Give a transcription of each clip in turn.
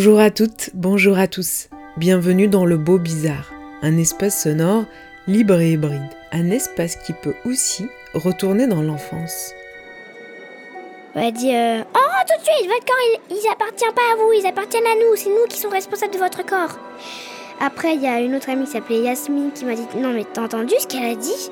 Bonjour à toutes, bonjour à tous. Bienvenue dans le beau bizarre, un espace sonore libre et hybride, un espace qui peut aussi retourner dans l'enfance. On va dire euh, Oh, tout de suite, votre corps, il, il appartient pas à vous, ils appartiennent à nous, c'est nous qui sommes responsables de votre corps. Après, il y a une autre amie qui s'appelait Yasmine qui m'a dit Non, mais t'as entendu ce qu'elle a dit?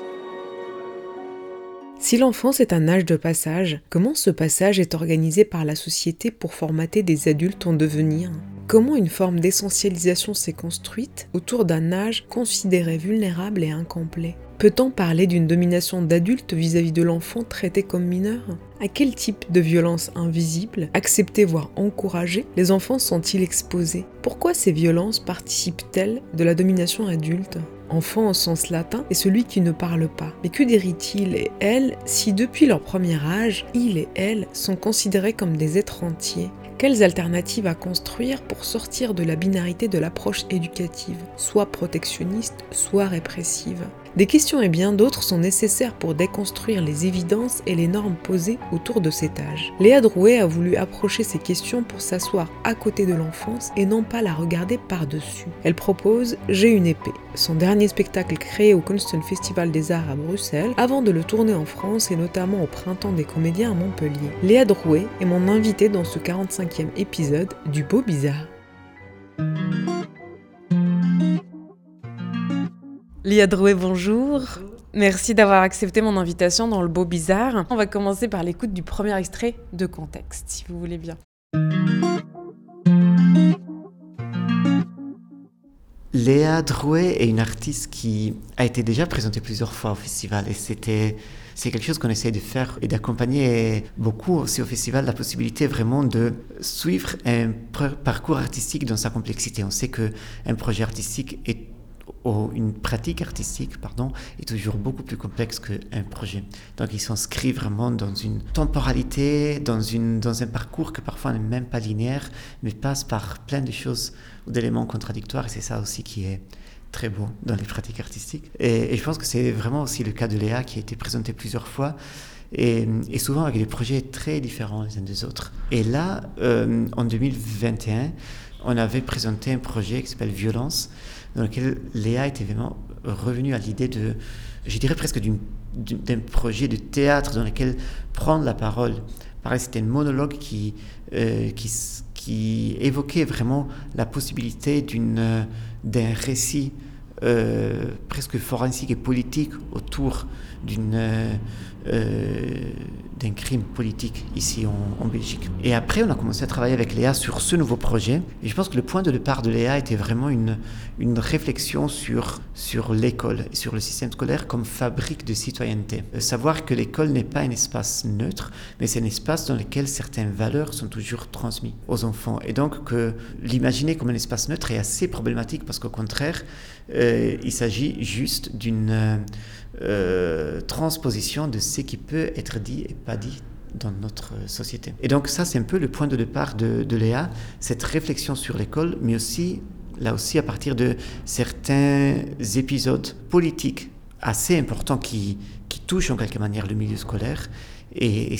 Si l'enfance est un âge de passage, comment ce passage est organisé par la société pour formater des adultes en devenir? Comment une forme d'essentialisation s'est construite autour d'un âge considéré vulnérable et incomplet? Peut-on parler d'une domination d'adulte vis-à-vis de l'enfant traité comme mineur? À quel type de violence invisible, acceptée voire encouragée, les enfants sont-ils exposés? Pourquoi ces violences participent-elles de la domination adulte? Enfant au sens latin est celui qui ne parle pas. Mais que dirait-il et elle si depuis leur premier âge, il et elle sont considérés comme des êtres entiers? Quelles alternatives à construire pour sortir de la binarité de l'approche éducative, soit protectionniste, soit répressive? Des questions et bien d'autres sont nécessaires pour déconstruire les évidences et les normes posées autour de cet âge. Léa Drouet a voulu approcher ces questions pour s'asseoir à côté de l'enfance et non pas la regarder par-dessus. Elle propose J'ai une épée, son dernier spectacle créé au Constant Festival des Arts à Bruxelles, avant de le tourner en France et notamment au Printemps des Comédiens à Montpellier. Léa Drouet est mon invitée dans ce 45 épisode du Beau Bizarre. Lia Drouet, bonjour. Merci d'avoir accepté mon invitation dans le Beau Bizarre. On va commencer par l'écoute du premier extrait de contexte, si vous voulez bien. Léa Drouet est une artiste qui a été déjà présentée plusieurs fois au festival et c'était c'est quelque chose qu'on essaie de faire et d'accompagner beaucoup aussi au festival la possibilité vraiment de suivre un parcours artistique dans sa complexité. On sait que un projet artistique est une pratique artistique pardon, est toujours beaucoup plus complexe qu'un projet. Donc il s'inscrit vraiment dans une temporalité, dans, une, dans un parcours que parfois n'est même pas linéaire, mais passe par plein de choses ou d'éléments contradictoires. Et c'est ça aussi qui est très beau dans les pratiques artistiques. Et, je pense que c'est vraiment aussi le cas de Léa qui a été présentée plusieurs fois. Et, souvent avec des projets très différents les uns des autres. Et là, euh, en 2021, on avait présenté un projet qui s'appelle Violence, dans lequel Léa était vraiment revenue à l'idée de, je dirais presque d'un projet de théâtre dans lequel prendre la parole. Pareil, c'était un monologue qui, euh, qui, qui, évoquait vraiment la possibilité d'une, d'un récit euh, presque forensique et politique autour d'une, euh, d'un crime politique ici en, Belgique. Et après, on a commencé à travailler avec Léa sur ce nouveau projet. Et je pense que le point de départ de Léa était vraiment une, une réflexion sur, sur l'école sur le système scolaire comme fabrique de citoyenneté. Euh, savoir que l'école n'est pas un espace neutre, mais c'est un espace dans lequel certaines valeurs sont toujours transmises aux enfants. Et donc que l'imaginer comme un espace neutre est assez problématique parce qu'au contraire, euh, il s'agit juste d'une... Euh, euh, transposition de ce qui peut être dit et pas dit dans notre société. Et donc ça, c'est un peu le point de départ de, Léa, cette réflexion sur l'école, mais aussi, là aussi, à partir de certains épisodes politiques assez importants qui, qui touchent en quelque manière le milieu scolaire. Et,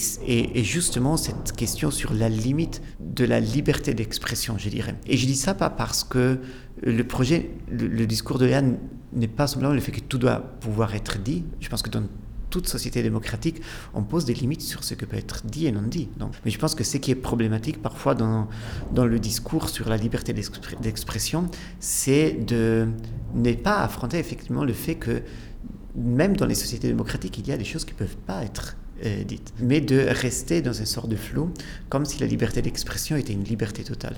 justement cette question sur la limite de la liberté d'expression, je dirais. Et je dis ça pas parce que le projet, le, discours de Léa n'est pas simplement le fait que tout doit pouvoir être dit. Je pense que dans toute société démocratique, on pose des limites sur ce que peut être dit et non dit. Mais je pense que ce qui est problématique parfois dans, dans le discours sur la liberté d'expression, c'est de ne pas affronter effectivement le fait que même dans les sociétés démocratiques, il y a des choses qui ne peuvent pas être euh, dites, mais de rester dans une sorte de flou, comme si la liberté d'expression était une liberté totale.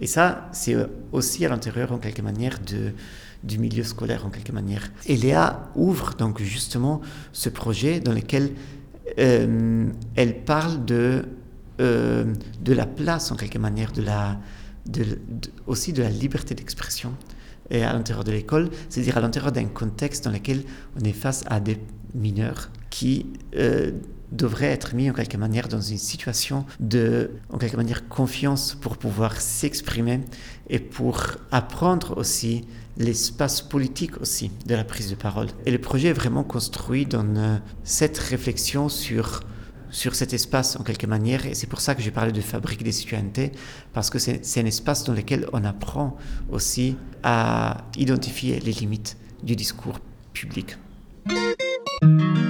Et ça, c'est aussi à l'intérieur, en quelque manière, du milieu scolaire en quelque manière. Et Léa ouvre donc justement ce projet dans lequel euh, elle parle de, euh, de la place, en quelque manière, de la, de, aussi de la liberté d'expression à l'intérieur de l'école, c'est-à-dire à, l'intérieur d'un contexte dans lequel on est face à des mineurs qui euh, devraient être mis en quelque manière dans une situation de, en quelque manière, confiance pour pouvoir s'exprimer et pour apprendre aussi l'espace politique aussi de la prise de parole. Et le projet est vraiment construit dans euh, cette réflexion sur sur cet espace en quelque manière, et c'est pour ça que j'ai parlé de fabrique des citoyennetés, parce que c'est un espace dans lequel on apprend aussi à identifier les limites du discours public. Thank you.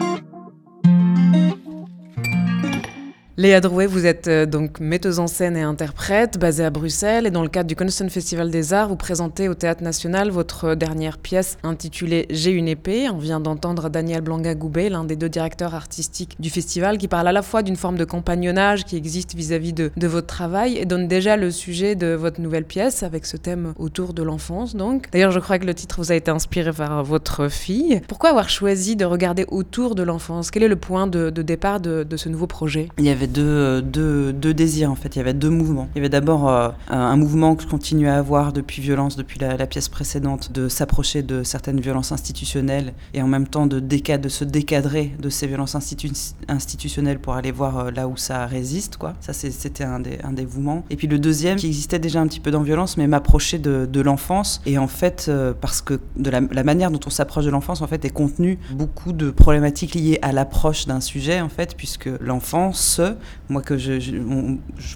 Léa Drouet, vous êtes euh, donc metteuse en scène et interprète, basée à Bruxelles, et dans le cadre du Constant Festival des Arts, vous présentez au Théâtre National votre dernière pièce intitulée J'ai une épée. On vient d'entendre Daniel Blanca-Goubet, l'un des deux directeurs artistiques du festival, qui parle à la fois d'une forme de compagnonnage qui existe vis-à-vis de, votre travail et donne déjà le sujet de votre nouvelle pièce avec ce thème autour de l'enfance. Donc, d'ailleurs, je crois que le titre vous a été inspiré par votre fille. Pourquoi avoir choisi de regarder autour de l'enfance? Quel est le point de, départ de, ce nouveau projet? Deux, deux, deux, désirs en fait. Il y avait deux mouvements. Il y avait d'abord euh, un mouvement que je continue à avoir depuis violence, depuis la, pièce précédente, de s'approcher de certaines violences institutionnelles et en même temps de, de se décadrer de ces violences institu institutionnelles pour aller voir euh, là où ça résiste. Quoi. Ça, c'était un des, un des mouvements. Et puis le deuxième, qui existait déjà un petit peu dans violence, mais m'approcher de, l'enfance. Et en fait, euh, parce que de la, la manière dont on s'approche de l'enfance, en fait, est contenu beaucoup de problématiques liées à l'approche d'un sujet, en fait, puisque l'enfance, moi que je, je,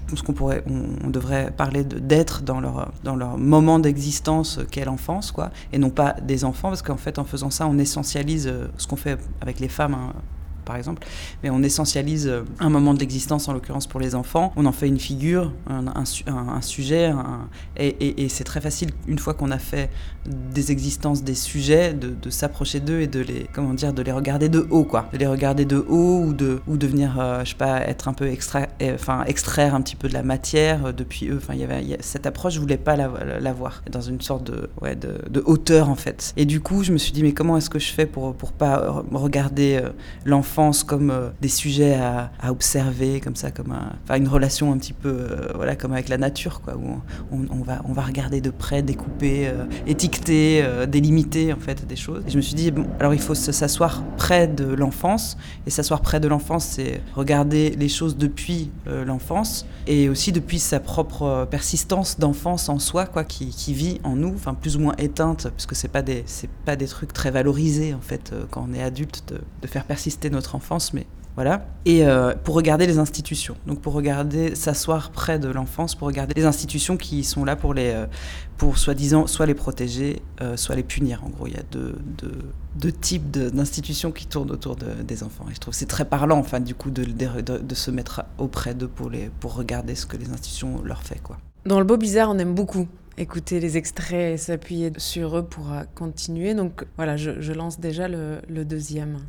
pense qu'on pourrait, on, devrait parler d'être dans leur, dans leur moment d'existence qu'est l'enfance, quoi, et non pas des enfants, parce qu'en fait, en faisant ça, on essentialise ce qu'on fait avec les femmes. Hein, par exemple, mais on essentialise un moment de l'existence, en l'occurrence pour les enfants, on en fait une figure, un, sujet, et, c'est très facile, une fois qu'on a fait des existences des sujets, de, s'approcher d'eux et de les, comment dire, de les regarder de haut, quoi. De les regarder de haut ou de, ou de venir, euh, je sais pas, être un peu extra, enfin, extraire un petit peu de la matière euh, depuis eux. Enfin, il y avait, cette approche, je voulais pas la, dans une sorte de, ouais, de, hauteur, en fait. Et du coup, je me suis dit, mais comment est-ce que je fais pour, pour pas regarder euh, comme euh, des sujets à, observer, comme ça, comme un, une relation un petit peu, euh, voilà, comme avec la nature, quoi, où on, va, regarder de près, découper, euh, étiqueter, délimiter, en fait, des choses. Et je me suis dit, bon, alors il faut s'asseoir près de l'enfance, et s'asseoir près de l'enfance, c'est regarder les choses depuis l'enfance, et aussi depuis sa propre persistance d'enfance en soi, quoi, qui, qui, vit en nous, enfin, plus ou moins éteinte, parce que c'est pas des, c'est pas des trucs très valorisés, en fait, quand on est adulte, de, de faire persister notre enfance, mais voilà. Et euh, pour regarder les institutions. Donc pour regarder, s'asseoir près de l'enfance, pour regarder les institutions qui sont là pour les, euh, pour soi-disant, soit les protéger, euh, soit les punir. En gros, il y a deux, deux, deux types d'institutions qui tournent autour de, des enfants. Et je trouve c'est très parlant, enfin, du coup, de, se mettre auprès d'eux pour, les, pour regarder ce que les institutions leur font, quoi. Dans le beau bizarre, on aime beaucoup écouter les extraits et s'appuyer sur eux pour continuer. Donc voilà, je, lance déjà le deuxième.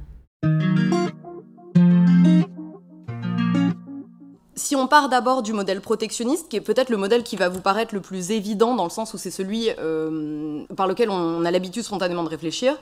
Si on part d'abord du modèle protectionniste, qui est peut-être le modèle qui va vous paraître le plus évident dans le sens où c'est celui euh, par lequel on a l'habitude spontanément de réfléchir,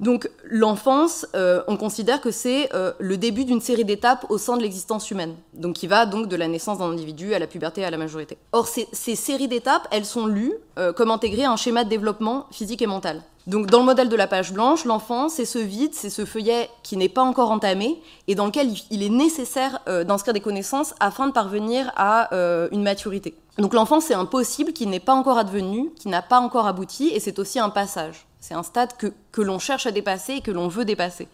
donc l'enfance, euh, on considère que c'est euh, le début d'une série d'étapes au sein de l'existence humaine, donc qui va donc de la naissance d'un individu à la puberté à la majorité. Or ces, séries d'étapes, elles sont lues comme intégrées à un schéma de développement physique et mental. Donc dans le modèle de la page blanche, l'enfant, c'est ce vide, c'est ce feuillet qui n'est pas encore entamé et dans lequel il est nécessaire euh, d'inscrire des connaissances afin de parvenir à euh, une maturité. Donc l'enfant, c'est un possible qui n'est pas encore advenu, qui n'a pas encore abouti et c'est aussi un passage. C'est un stade que, que l'on cherche à dépasser et que l'on veut dépasser.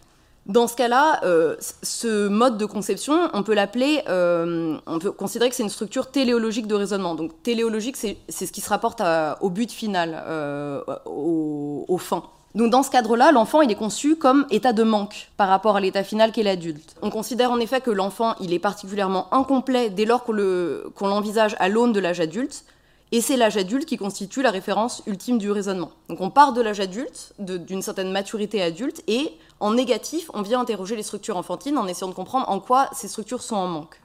Dans ce cas-là, euh, ce mode de conception, on peut l'appeler, euh, on peut considérer que c'est une structure téléologique de raisonnement. Donc téléologique, c'est ce qui se rapporte au but final, euh, au, au fin. Donc dans ce cadre-là, l'enfant, il est conçu comme état de manque par rapport à l'état final qu'est l'adulte. On considère en effet que l'enfant, il est particulièrement incomplet dès lors qu'on l'envisage à l'aune de l'âge adulte, et c'est l'âge adulte qui constitue la référence ultime du raisonnement. Donc on part de l'âge adulte, d'une certaine maturité adulte, et en négatif, on vient interroger les structures enfantines en essayant de comprendre en quoi ces structures sont en manque.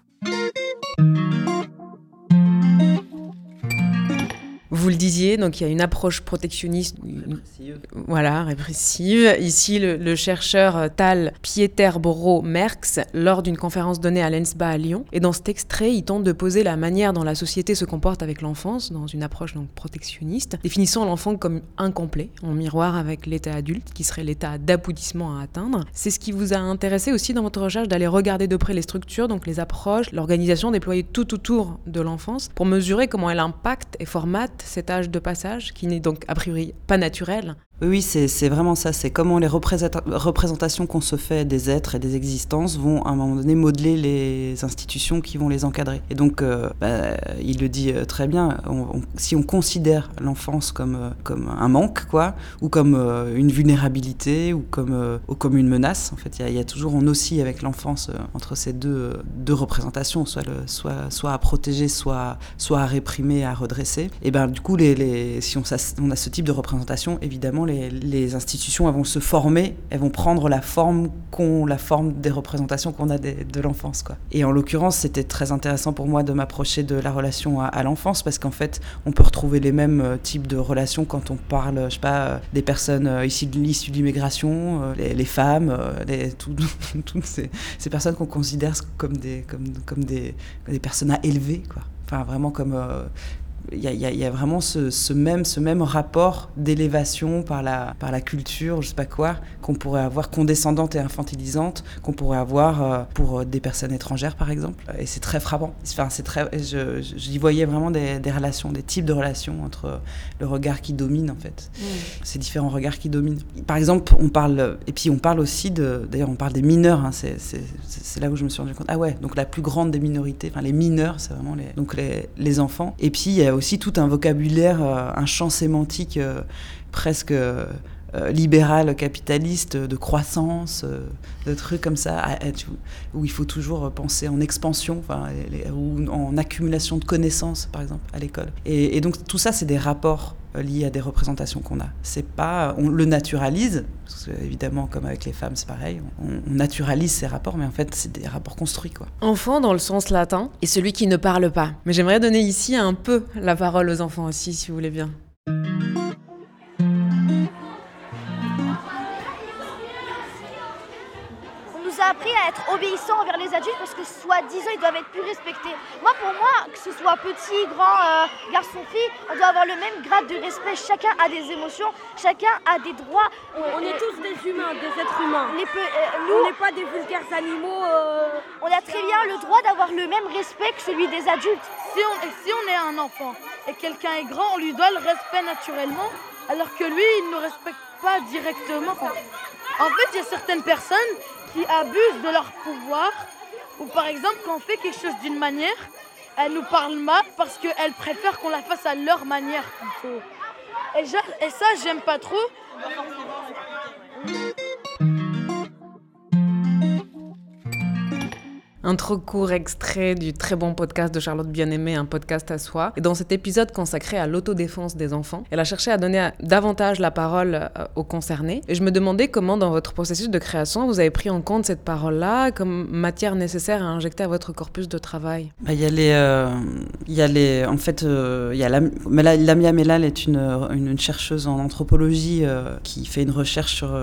Vous le disiez, donc il y a une approche protectionniste, Répressive. voilà, répressive. Ici, le, le chercheur euh, Tal Pieterborough Merckx, lors d'une conférence donnée à l'ENSBA à Lyon, et dans cet extrait, il tente de poser la manière dont la société se comporte avec l'enfance, dans une approche donc protectionniste, définissant l'enfant comme incomplet, en miroir avec l'état adulte, qui serait l'état d'aboutissement à atteindre. C'est ce qui vous a intéressé aussi dans votre recherche d'aller regarder de près les structures, donc les approches, l'organisation déployée tout autour de l'enfance, pour mesurer comment elle impacte et formate cet âge de passage, qui n'est donc a priori pas naturel, Oui, c'est vraiment ça. C'est comment les représenta- représentations qu'on se fait des êtres et des existences vont à un moment donné modeler les institutions qui vont les encadrer. Et donc, euh, bah, il le dit euh, très bien, si on considère l'enfance comme, euh, un manque, ou comme une vulnérabilité, ou comme, une menace, en fait, il y a- toujours, on oscille avec l'enfance entre ces deux, représentations, soit, à protéger, soit, à réprimer, à redresser. Et ben du coup, si on a ce type de représentation, évidemment, les, institutions vont se former, elles vont prendre la forme qu'ont la forme des représentations qu'on a de l'enfance. Et en l'occurrence, c'était très intéressant pour moi de m'approcher de la relation à, l'enfance parce qu'en fait, on peut retrouver les mêmes euh, types de relations quand on parle, je sais pas, euh, des personnes euh, issues de, issues de l'immigration, les, femmes, toutes ces, personnes qu'on considère comme des, comme, des, personnes à élever, quoi. Enfin, vraiment comme il y, a- y y vraiment ce, ce même, ce même rapport d'élévation par la, par la culture, je sais pas quoi, qu'on pourrait avoir condescendante et infantilisante, qu'on pourrait avoir euh, pour euh, des personnes étrangères, par exemple. Et c'est très frappant. Enfin, c'est très, je, je- j'y voyais vraiment des, des relations, des types de relations entre le regard qui domine, en fait. Ces différents regards qui dominent. Par exemple, on parle, et puis on parle aussi de, d'ailleurs, on parle des mineurs, hein, c'est c'est là où je me suis rendu compte. Ah ouais, donc la plus grande des minorités, enfin les mineurs, c'est vraiment les, donc les, les enfants. Et puis il y a aussi tout un vocabulaire, euh, un champ sémantique euh, presque euh, libéral, capitaliste, de croissance, de trucs comme ça, où il faut toujours penser en expansion, ou en accumulation de connaissances, par exemple, à l'école. Et donc tout ça, c'est des rapports euh, liés à des représentations qu'on a. C'est pas, on le naturalise, parce que, évidemment, comme avec les femmes, c'est pareil, on, on naturalise ces rapports, mais en fait, c'est des rapports construits, quoi. Enfant dans le sens latin et celui qui ne parle pas. Mais j'aimerais donner ici un peu la parole aux enfants aussi, si vous voulez bien. Appris à être obéissants envers les adultes parce que soi-disant ils doivent être plus respectés. Moi pour moi, que ce soit petit, grand, euh, garçon, fille, on doit avoir le même grade de respect. Chacun a des émotions, chacun a des droits. On est tous des humains, des êtres humains. Les euh, On nous, n'est pas des vulgaires animaux. euh, on a très bien le droit d'avoir le même respect que celui des adultes. Si on, et si on est un enfant et quelqu'un est grand, on lui doit le respect naturellement, alors que lui, il ne nous respecte pas directement. En fait, il y a certaines personnes qui abusent de leur pouvoir, ou par exemple, quand on fait quelque chose d'une manière, elles nous parlent mal parce qu'elles préfèrent qu'on la fasse à leur manière plutôt. Et, et ça, j'aime pas trop. Un trop court extrait du très bon podcast de Charlotte Bien-Aimée, un podcast à soi. Et dans cet épisode consacré à l'autodéfense des enfants, elle a cherché à donner davantage la parole euh, aux concernés. Et je me demandais comment, dans votre processus de création, vous avez pris en compte cette parole-là comme matière nécessaire à injecter à votre corpus de travail. Bah, Il y a les, euh, y a les, en fait, euh, il y a Mela- Lamia Melal est une, une, chercheuse en anthropologie qui fait une recherche sur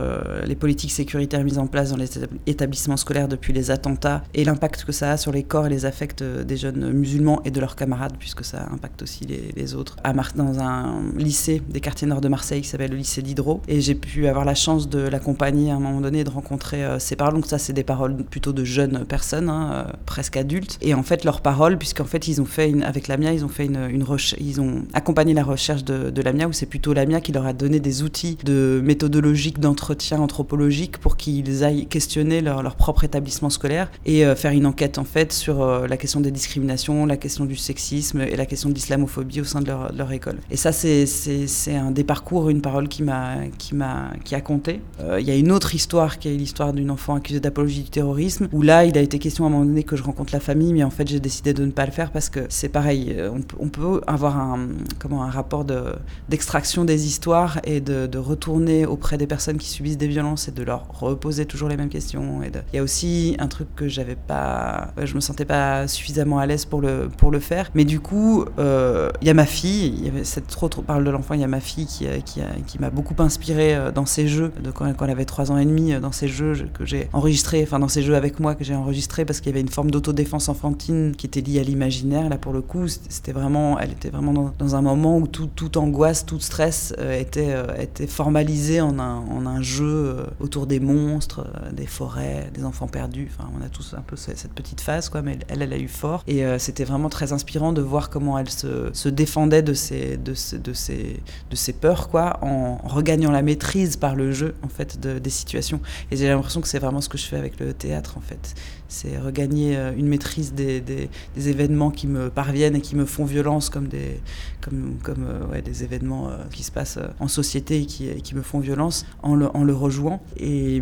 les politiques sécuritaires mises en place dans les étab- établissements scolaires depuis les attentats et l'impact que ça a sur les corps et les affects euh, des jeunes musulmans et de leurs camarades, puisque ça impacte aussi les, autres. À Mar- dans un lycée des quartiers nord de Marseille qui s'appelle le lycée d'Hydro, et j'ai pu avoir la chance de l'accompagner à un moment donné et de rencontrer euh, ses paroles. Donc ça, c'est des paroles plutôt de jeunes personnes, hein, euh, presque adultes. Et en fait, leurs paroles, puisqu'en fait, ils ont fait une, avec Lamia, ils ont fait une, une ils ont accompagné la recherche de, de Lamia, où c'est plutôt Lamia qui leur a donné des outils de méthodologique d'entretien anthropologique pour qu'ils aillent questionner leur, leur propre établissement scolaire et euh, faire une enquête en fait sur euh, la question des discriminations, la question du sexisme et la question de l'islamophobie au sein de leur, école. Et ça, c'est- un des parcours, une parole qui m'a qui m'a qui a compté. Euh, Il y a une autre histoire qui est l'histoire d'une enfant accusée d'apologie du terrorisme, où là, il a été question à un moment donné que je rencontre la famille, mais en fait, j'ai décidé de ne pas le faire parce que c'est pareil, euh, on, peut- avoir un comment un rapport de d'extraction des histoires et de, retourner auprès des personnes qui subissent des violences et de leur reposer toujours les mêmes questions. Et Il y a aussi un truc que j'avais pas je me sentais pas suffisamment à l'aise pour le, pour le faire. Mais du coup, il y a ma fille, il y avait cette trop, trop parle de l'enfant, il y a ma fille qui, qui, qui m'a beaucoup inspiré dans ses jeux, de quand, elle avait 3 ans et demi, dans ses jeux que j'ai enregistrés, enfin dans ses jeux avec moi que j'ai enregistré parce qu'il y avait une forme d'autodéfense enfantine qui était liée à l'imaginaire. Là, pour le coup, c'était vraiment, elle était vraiment dans, un moment où tout, toute angoisse, tout stress était, était formalisé en un, en un jeu autour des monstres, des forêts, des enfants perdus. Enfin, on a tous un peu cette petite phase, quoi, mais elle, elle a eu fort. Et euh, c'était vraiment très inspirant de voir comment elle se, se défendait de ses, de, de, de peurs, quoi, en regagnant la maîtrise par le jeu, en fait, de, des situations. Et j'ai l'impression que c'est vraiment ce que je fais avec le théâtre, en fait c'est regagner euh, une maîtrise des, des, événements qui me parviennent et qui me font violence comme des, comme, comme, euh, ouais, des événements euh, qui se passent en société et qui, qui me font violence en le, en le rejouant. Et,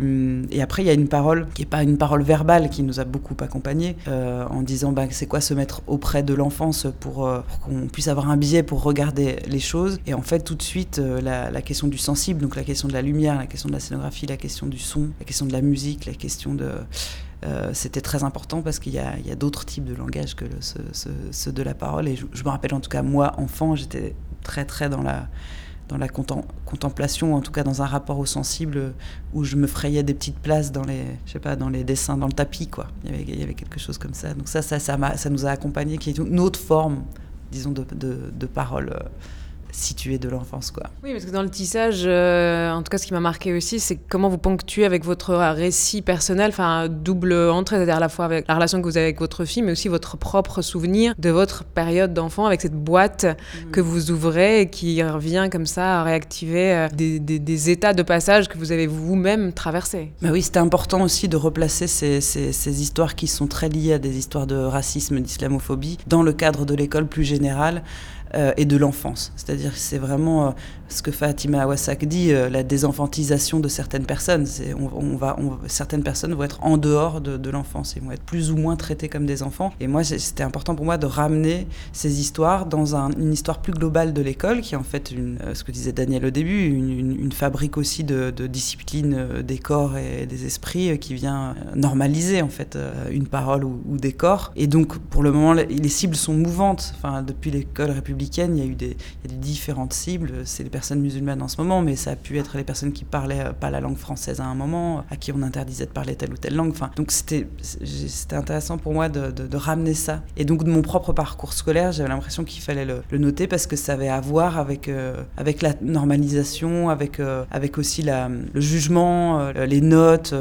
et après, il y a une parole qui n'est pas une parole verbale qui nous a beaucoup accompagnés en disant bah, c'est quoi se mettre auprès de l'enfance pour, pour qu'on puisse avoir un biais pour regarder les choses. Et en fait, tout de suite, la question du sensible, donc la question de la lumière, la question de la scénographie, la question du son, la question de la musique, la question de euh, c'était très important parce qu'il y a, d'autres types de langage que ceux ce, ce de la parole. Et je, me rappelle en tout cas, moi, enfant, j'étais très, très dans la, contemplation, en tout cas dans un rapport au sensible, où je me frayais des petites places dans les, je sais pas, dans les dessins, dans le tapis, quoi. Il y avait, quelque chose comme ça. Donc ça, ça, ça, nous a accompagnés, qui est une autre forme, disons, de parole. Euh, situé de l'enfance. quoi. Oui, parce que dans le tissage, euh, en tout cas, ce qui m'a marqué aussi, c'est comment vous ponctuez avec votre récit personnel, enfin, double entrée, c'est-à-dire à la fois avec la relation que vous avez avec votre fille, mais aussi votre propre souvenir de votre période d'enfant avec cette boîte mmh. que vous ouvrez et qui revient comme ça à réactiver euh, des, des, des états de passage que vous avez vous-même traversés. Oui, c'était important aussi de replacer ces, ces, ces, histoires qui sont très liées à des histoires de racisme, d'islamophobie, dans le cadre de l'école plus générale euh, et de l'enfance. C'est-à-dire que c'est vraiment euh, ce que Fatima Awasak dit, euh, la désenfantisation de certaines personnes. Certaines personnes vont être en dehors de, l'enfance et vont être plus ou moins traitées comme des enfants. Et moi, c'était important pour moi de ramener ces histoires dans un, une histoire plus globale de l'école, qui est en fait, ce que disait Daniel au début, une, fabrique aussi de, de, discipline des corps et des esprits qui vient normaliser en fait une parole ou, des corps. Et donc, pour le moment, les cibles sont mouvantes. Depuis l'école républicaine, il y a eu des, différentes cibles. C'est les personnes musulmanes en ce moment, mais ça a pu être les personnes qui parlaient pas la langue française à un moment, à qui on interdisait de parler telle ou telle langue. Donc c'était intéressant pour moi de, ramener ça. Et donc de mon propre parcours scolaire, j'avais l'impression qu'il fallait le, noter parce que ça avait à voir avec, euh, la normalisation, avec, euh, aussi le jugement, euh, les notes,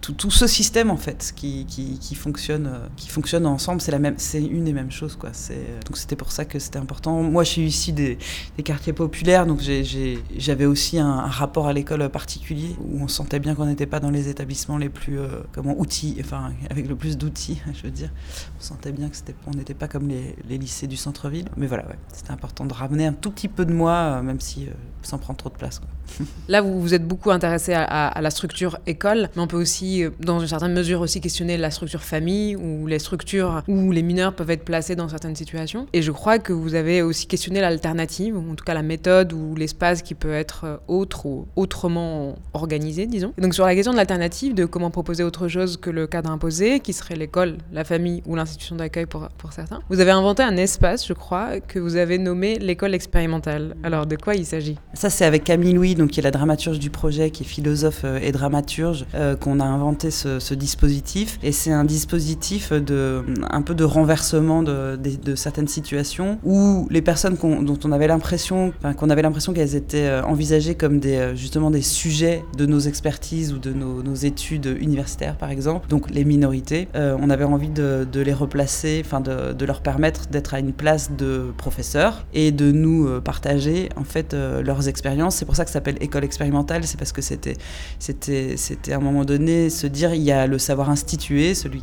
tout, ce système en fait qui, fonctionne, ensemble. C'est une et même chose. Donc c'était pour ça que c'était important. Moi, je suis ici des, quartiers populaires, donc j'avais aussi un, rapport à l'école particulier où on sentait bien qu'on n'était pas dans les établissements les plus euh, comment outils, enfin avec le plus d'outils, je veux dire. On sentait bien que c'était, on n'était pas comme les, lycées du centre-ville. Mais voilà, c'était important de ramener un tout petit peu de moi, euh, même si euh, sans prendre trop de place. Là, vous vous êtes beaucoup intéressé à, à, à, la structure école, mais on peut aussi, euh, dans une certaine mesure, aussi questionner la structure famille ou les structures où les mineurs peuvent être placés dans certaines situations. Et je crois que vous avez aussi questionné l'alternative, en tout cas la méthode ou l'espace qui peut être euh, autre ou autrement organisé, disons. Donc sur la question de l'alternative, de comment proposer autre chose que le cadre imposé, qui serait l'école, la famille ou l'institution d'accueil pour, pour certains, vous avez inventé un espace, je crois, que vous avez nommé l'école expérimentale. Alors de quoi il s'agit? Ça, c'est avec Camille Louis donc qui est la dramaturge du projet, qui est philosophe euh, et dramaturge, euh, qu'on a inventé ce, dispositif. Et c'est un dispositif de un peu de renversement de, de, de certaines situations où les personnes qu dont on avait l'impression, qu'on avait l'impression qu'elles étaient euh, envisagées comme des justement des sujets de nos expertises ou de nos, études universitaires, par exemple. Donc les minorités, euh, on avait envie de, les replacer, enfin de, leur permettre d'être à une place de professeur et de nous partager en fait leurs expériences. C'est pour ça que ça s'appelle école expérimentale, c'est parce que c'était, c'était, c'était à un moment donné se dire il y a le savoir institué, celui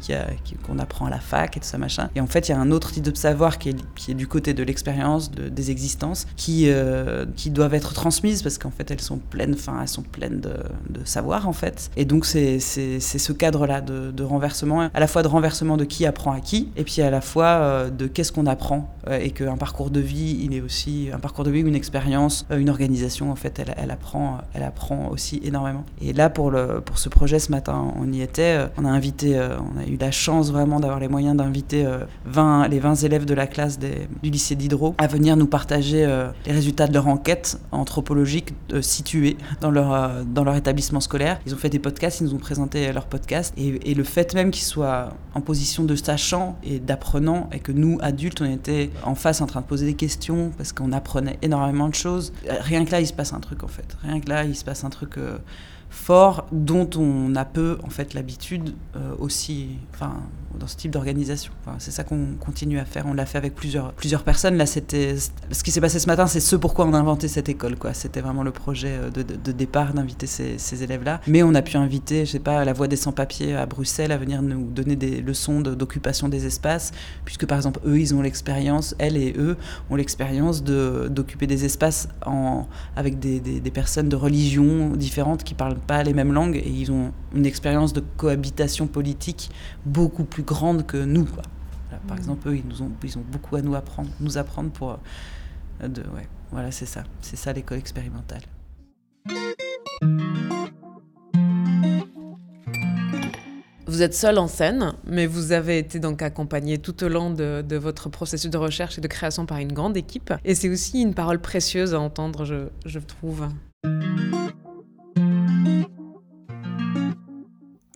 qu'on apprend à la fac et tout ça machin. Et en fait, il y a un autre type de savoir qui est, qui est du côté de l'expérience des existences qui, euh, qui doivent être transmises parce qu'en fait elles sont pleines, enfin elles sont pleines de, de, savoir en fait. Et donc c'est ce cadre-là de, de, renversement, à la fois de renversement de qui apprend à qui, et puis à la fois euh, de qu'est-ce qu'on apprend euh, et qu'un parcours de vie, il est aussi un parcours de vie, une expérience, une organisation en fait, elle, elle, apprend, elle apprend aussi énormément. Et là pour, le, pour ce projet ce matin, on y était, on a invité, on a eu la chance vraiment d'avoir les moyens d'inviter 20, les 20 élèves de la classe du lycée d'Hydro à venir nous partager les résultats de leur enquête anthropologique située dans leur, dans leur établissement scolaire. Ils ont fait des podcasts, ils nous ont présenté leurs podcasts. Et, le fait même qu'ils soient en position de sachant et d'apprenant, et que nous, adultes, on était en face en train de poser des questions parce qu'on apprenait énormément de choses, rien que là, il se passe un truc en fait. Rien que là, il se passe un truc. Euh, fort dont on a peu en fait l'habitude euh, aussi enfin dans ce type d'organisation. C'est ça qu'on continue à faire. On l'a fait avec plusieurs, plusieurs personnes. Là, c'était ce qui s'est passé ce matin, c'est ce pourquoi on a inventé cette école. Quoi. C'était vraiment le projet euh, de, de, départ d'inviter ces, ces élèves-là. Mais on a pu inviter, je sais pas, la Voix des sans-papiers à Bruxelles à venir nous donner des leçons d'occupation des espaces, puisque par exemple, eux, ils ont l'expérience, elles et eux ont l'expérience d'occuper des espaces en, avec des, des, personnes de religions différentes qui parlent pas les mêmes langues et ils ont une expérience de cohabitation politique beaucoup plus grande que nous. Quoi. par mmh. exemple, eux, ils, nous ont, ils ont beaucoup à nous apprendre, nous apprendre pour... Euh, de, ouais, voilà, c'est ça. C'est ça l'école expérimentale. Vous êtes seul en scène, mais vous avez été donc accompagné tout au long de, de, votre processus de recherche et de création par une grande équipe. Et c'est aussi une parole précieuse à entendre, je, je trouve.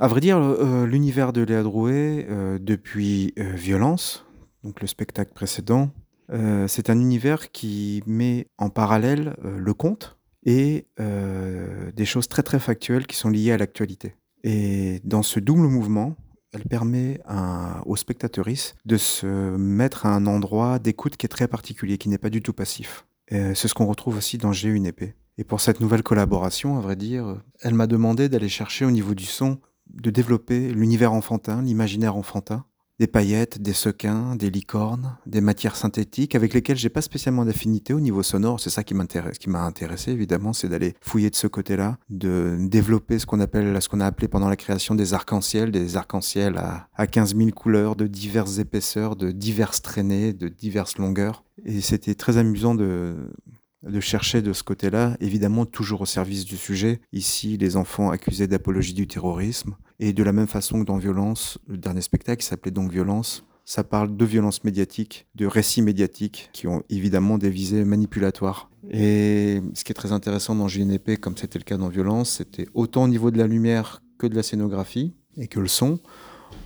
À vrai dire, euh, l'univers de Léa Drouet, euh, depuis euh, Violence, donc le spectacle précédent, euh, c'est un univers qui met en parallèle euh, le conte et euh, des choses très très factuelles qui sont liées à l'actualité. Et dans ce double mouvement, elle permet aux spectatrices de se mettre à un endroit d'écoute qui est très particulier, qui n'est pas du tout passif. C'est ce qu'on retrouve aussi dans J'ai une épée. Et pour cette nouvelle collaboration, à vrai dire, elle m'a demandé d'aller chercher au niveau du son de développer l'univers enfantin, l'imaginaire enfantin, des paillettes, des sequins, des licornes, des matières synthétiques avec lesquelles j'ai pas spécialement d'affinité au niveau sonore. C'est ça qui m'intéresse, qui m'a intéressé évidemment, c'est d'aller fouiller de ce côté-là, de développer ce qu'on appelle, a appelé pendant la création des arcs-en-ciel, des arcs-en-ciel à, à 15 000 couleurs, de diverses épaisseurs, de diverses traînées, de diverses longueurs. Et c'était très amusant de, de chercher de ce côté-là, évidemment toujours au service du sujet. Ici, les enfants accusés d'apologie du terrorisme. Et de la même façon que dans Violence, le dernier spectacle s'appelait donc Violence, ça parle de violence médiatique, de récits médiatiques qui ont évidemment des visées manipulatoires. Et ce qui est très intéressant dans JNP, comme c'était le cas dans Violence, c'était autant au niveau de la lumière que de la scénographie et que le son.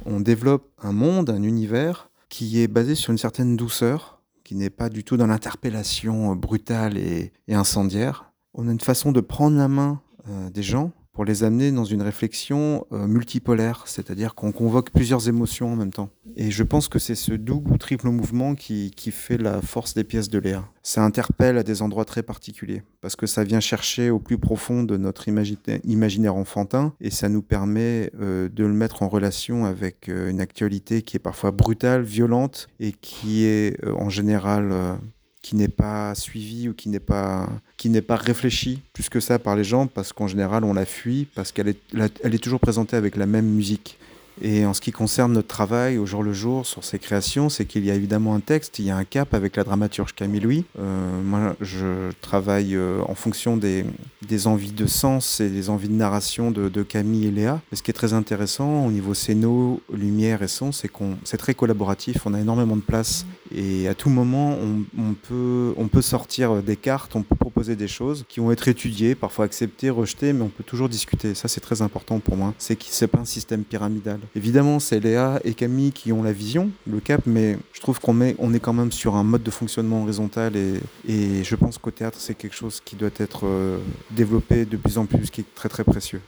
On développe un monde, un univers qui est basé sur une certaine douceur, n'est pas du tout dans l'interpellation brutale et, et, incendiaire. On a une façon de prendre la main euh, des gens pour les amener dans une réflexion euh, multipolaire, c'est-à-dire qu'on convoque plusieurs émotions en même temps. Et je pense que c'est ce double ou triple mouvement qui, fait la force des pièces de Léa. Ça interpelle à des endroits très particuliers, parce que ça vient chercher au plus profond de notre imaginaire enfantin, et ça nous permet euh, de le mettre en relation avec euh, une actualité qui est parfois brutale, violente, et qui est en général qui n'est pas suivi ou qui n'est pas qui n'est pas réfléchi plus que ça par les gens parce qu'en général on la fuit parce qu'elle est elle est toujours présentée avec la même musique et en ce qui concerne notre travail au jour le jour sur ces créations, c'est qu'il y a évidemment un texte, il y a un cap avec la dramaturge Camille Louis. Euh, moi, je travaille euh, en fonction des, des, envies de sens et des envies de narration de, Camille et Léa. Et ce qui est très intéressant au niveau scéno, lumière et son, c'est qu'on c'est très collaboratif, on a énormément de place et à tout moment, on, on, peut, on peut sortir des cartes, on peut proposer des choses qui vont être étudiées, parfois acceptées, rejetées, mais on peut toujours discuter. Ça, c'est très important pour moi. C'est que c'est pas un système pyramidal. Évidemment, c'est Léa et Camille qui ont la vision, le cap, mais je trouve qu'on est quand même sur un mode de fonctionnement horizontal et, je pense qu'au théâtre, c'est quelque chose qui doit être euh, développé de plus en plus, qui est très très précieux.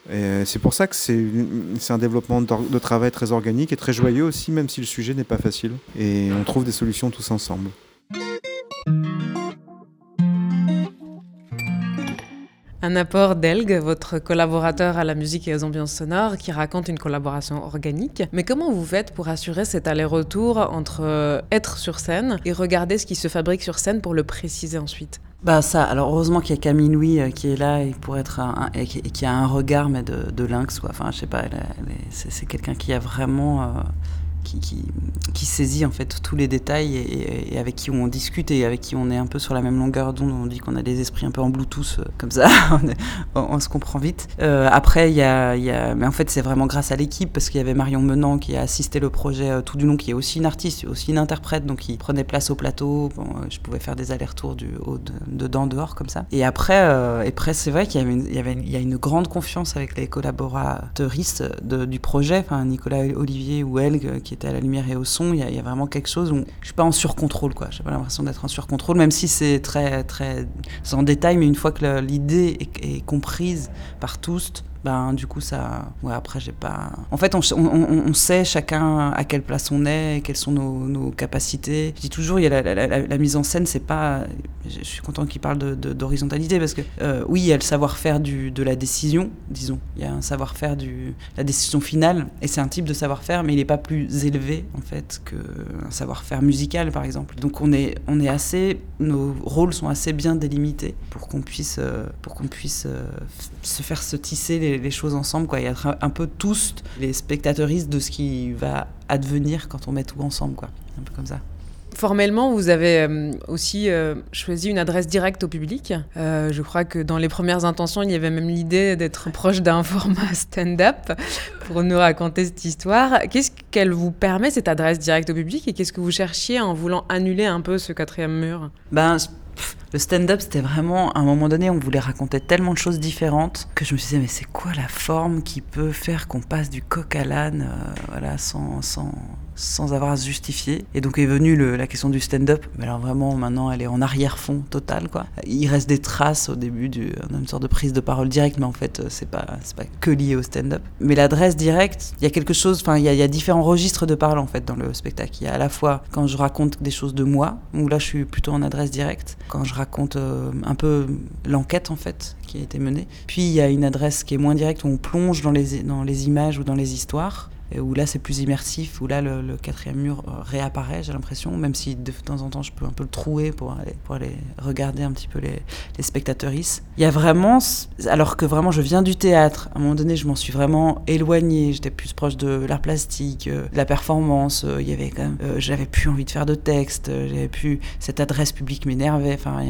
C'est pour ça que c'est un développement de travail très organique et très joyeux aussi, même si le sujet n'est pas facile. Et on trouve des solutions tous ensemble. Un apport d'Elg, votre collaborateur à la musique et aux ambiances sonores, qui raconte une collaboration organique. Mais comment vous faites pour assurer cet aller-retour entre euh, être sur scène et regarder ce qui se fabrique sur scène pour le préciser ensuite? Bah ça, alors heureusement qu'il y a Camille Louis euh, qui est là et pour être et, qui, a un regard mais de, lynx. Enfin je sais pas, c'est quelqu'un qui a vraiment euh, qui, saisit en fait tous les détails et, avec qui on discute et avec qui on est un peu sur la même longueur d'onde. On dit qu'on a des esprits un peu en Bluetooth, euh, comme ça, on, se comprend vite. Euh, après, il y a, mais en fait, c'est vraiment grâce à l'équipe parce qu'il y avait Marion Menant qui a assisté le projet euh, tout du long, qui est aussi une artiste, aussi une interprète, donc qui prenait place au plateau. Je pouvais faire des allers-retours du haut, de, dedans, dehors, comme ça. Et après, et après c'est vrai qu'il y avait, il y a une grande confiance avec les collaborateuristes du projet, Nicolas Olivier ou Elg, qui à la lumière et au son, il y, a vraiment quelque chose où je suis pas en surcontrôle, quoi. J'ai pas l'impression d'être en surcontrôle, même si c'est très, très en détail, mais une fois que l'idée est, est, comprise par tous, ben du coup ça ouais après j'ai pas en fait on, on, sait chacun à quelle place on est quelles sont nos, nos capacités. Je dis toujours il y a la, la, mise en scène c'est pas je suis content qu'il parle d'horizontalité de, parce que euh, oui il y a le savoir-faire de la décision disons. Il y a un savoir-faire du la décision finale et c'est un type de savoir-faire mais il n'est pas plus élevé en fait qu'un savoir-faire musical par exemple. Donc on est on est assez nos rôles sont assez bien délimités pour qu'on puisse euh, pour qu'on puisse euh, se faire se tisser les les, choses ensemble, quoi, y être un peu tous les spectateuristes de ce qui va advenir quand on met tout ensemble, quoi, un peu comme ça. Formellement, vous avez euh, aussi euh, choisi une adresse directe au public. Euh, je crois que dans les premières intentions, il y avait même l'idée d'être proche d'un format stand-up pour nous raconter cette histoire. Qu'est-ce qu'elle vous permet, cette adresse directe au public, et qu'est-ce que vous cherchiez en voulant annuler un peu ce quatrième mur? Ben, le stand-up, c'était vraiment, à un moment donné, on voulait raconter tellement de choses différentes que je me suis dit, mais c'est quoi la forme qui peut faire qu'on passe du coq à l'âne, voilà, sans, sans, sans avoir à se justifier. Et donc est venue la question du stand-up. Mais alors vraiment, maintenant, elle est en arrière-fond total, quoi. Il reste des traces au début d'une sorte de prise de parole directe, mais en fait, c'est pas, pas que lié au stand-up. Mais l'adresse directe, il y a quelque chose, enfin, il y, a différents registres de parole, en fait, dans le spectacle. Il y a à la fois quand je raconte des choses de moi, où là, je suis plutôt en adresse directe. Quand je raconte euh, un peu l'enquête, en fait, qui a été menée. Puis il y a une adresse qui est moins directe, où on plonge dans les, dans les images ou dans les histoires où là c'est plus immersif, où là le, quatrième mur euh, réapparaît, j'ai l'impression, même si de temps en temps je peux un peu le trouer pour aller, regarder un petit peu les, les. Il y a vraiment, alors que vraiment je viens du théâtre, à un moment donné je m'en suis vraiment éloignée, j'étais plus proche de l'art plastique, euh, de la performance, euh, il y avait j'avais plus envie de faire de texte, j'avais plus, cette adresse publique m'énervait, enfin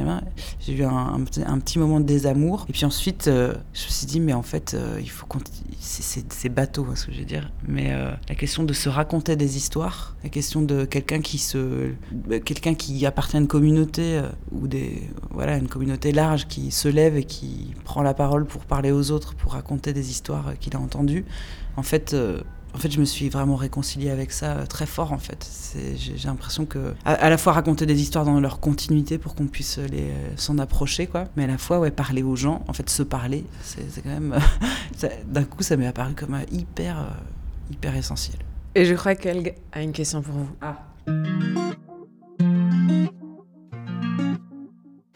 j'ai eu un, petit moment de désamour, et puis ensuite je me suis dit mais en fait il faut c'est bateau hein, ce que je veux dire, mais euh, la question de se raconter des histoires, la question de quelqu'un qui se, quelqu'un qui appartient à une communauté euh, ou des, voilà, une communauté large qui se lève et qui prend la parole pour parler aux autres, pour raconter des histoires qu'il a entendues. En fait, euh, en fait, je me suis vraiment réconciliée avec ça très fort, en fait. J'ai l'impression que, à, la fois raconter des histoires dans leur continuité pour qu'on puisse les s'en approcher, quoi, mais à la fois, ouais, parler aux gens, en fait, se parler, c'est quand même. D'un coup, ça m'est apparu comme hyper hyper essentiel. Et je crois qu'elle a une question pour vous. Ah.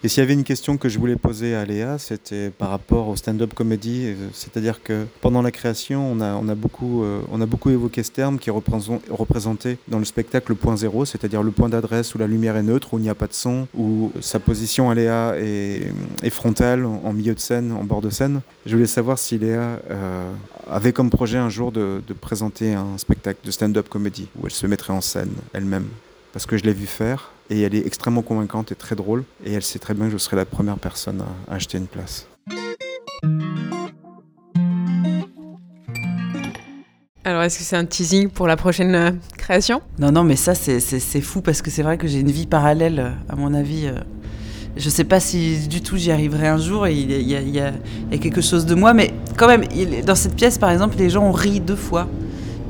Et s'il y avait une question que je voulais poser à Léa, c'était par rapport au stand-up comedy. Euh, c'est-à-dire que pendant la création, on a, beaucoup, euh, on a beaucoup évoqué ce terme qui est représenté dans le spectacle le point zéro, c'est-à-dire le point d'adresse où la lumière est neutre, où il n'y a pas de son, où sa position à Léa est, est frontale, en milieu de scène, en bord de scène. Je voulais savoir si Léa euh, avait comme projet un jour de, de présenter un spectacle de stand-up comedy où elle se mettrait en scène elle-même. Parce que je l'ai vu faire et elle est extrêmement convaincante et très drôle. Et elle sait très bien que je serai la première personne à, acheter une place. Alors, est-ce que c'est un teasing pour la prochaine euh, création? Non, non, mais ça, c'est fou parce que c'est vrai que j'ai une vie parallèle, à mon avis. Euh, je sais pas si du tout j'y arriverai un jour et il y, a, il y, a, quelque chose de moi, mais quand même, dans cette pièce, par exemple, les gens ont ri deux fois.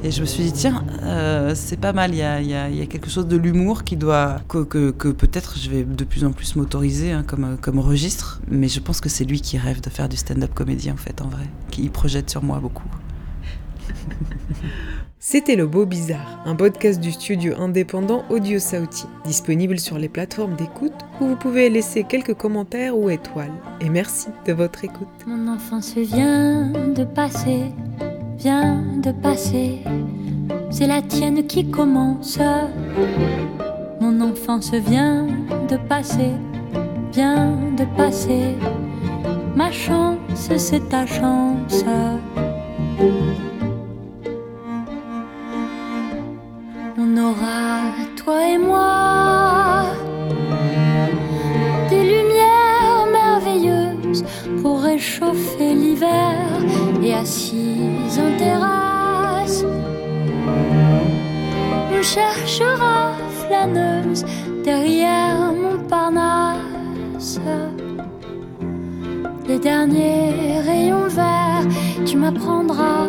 Et je me suis dit, tiens, euh, c'est pas mal, il y a, y, a, y a, quelque chose de l'humour qui doit. que, que, que peut-être je vais de plus en plus m'autoriser hein, comme, comme registre, mais je pense que c'est lui qui rêve de faire du stand-up comédie en fait, en vrai, qui projette sur moi beaucoup. C'était Le Beau Bizarre, un podcast du studio indépendant Audio Sauti, disponible sur les plateformes d'écoute où vous pouvez laisser quelques commentaires ou étoiles. Et merci de votre écoute. Mon enfance vient de passer, vient de passer. C'est la tienne qui commence. Mon enfance vient de passer, vient de passer. Ma chance, c'est ta chance. On aura, toi et moi, des lumières merveilleuses pour réchauffer l'hiver et assises en terrasse. On cherchera flâneuse derrière Montparnasse. Les derniers rayons verts, tu m'apprendras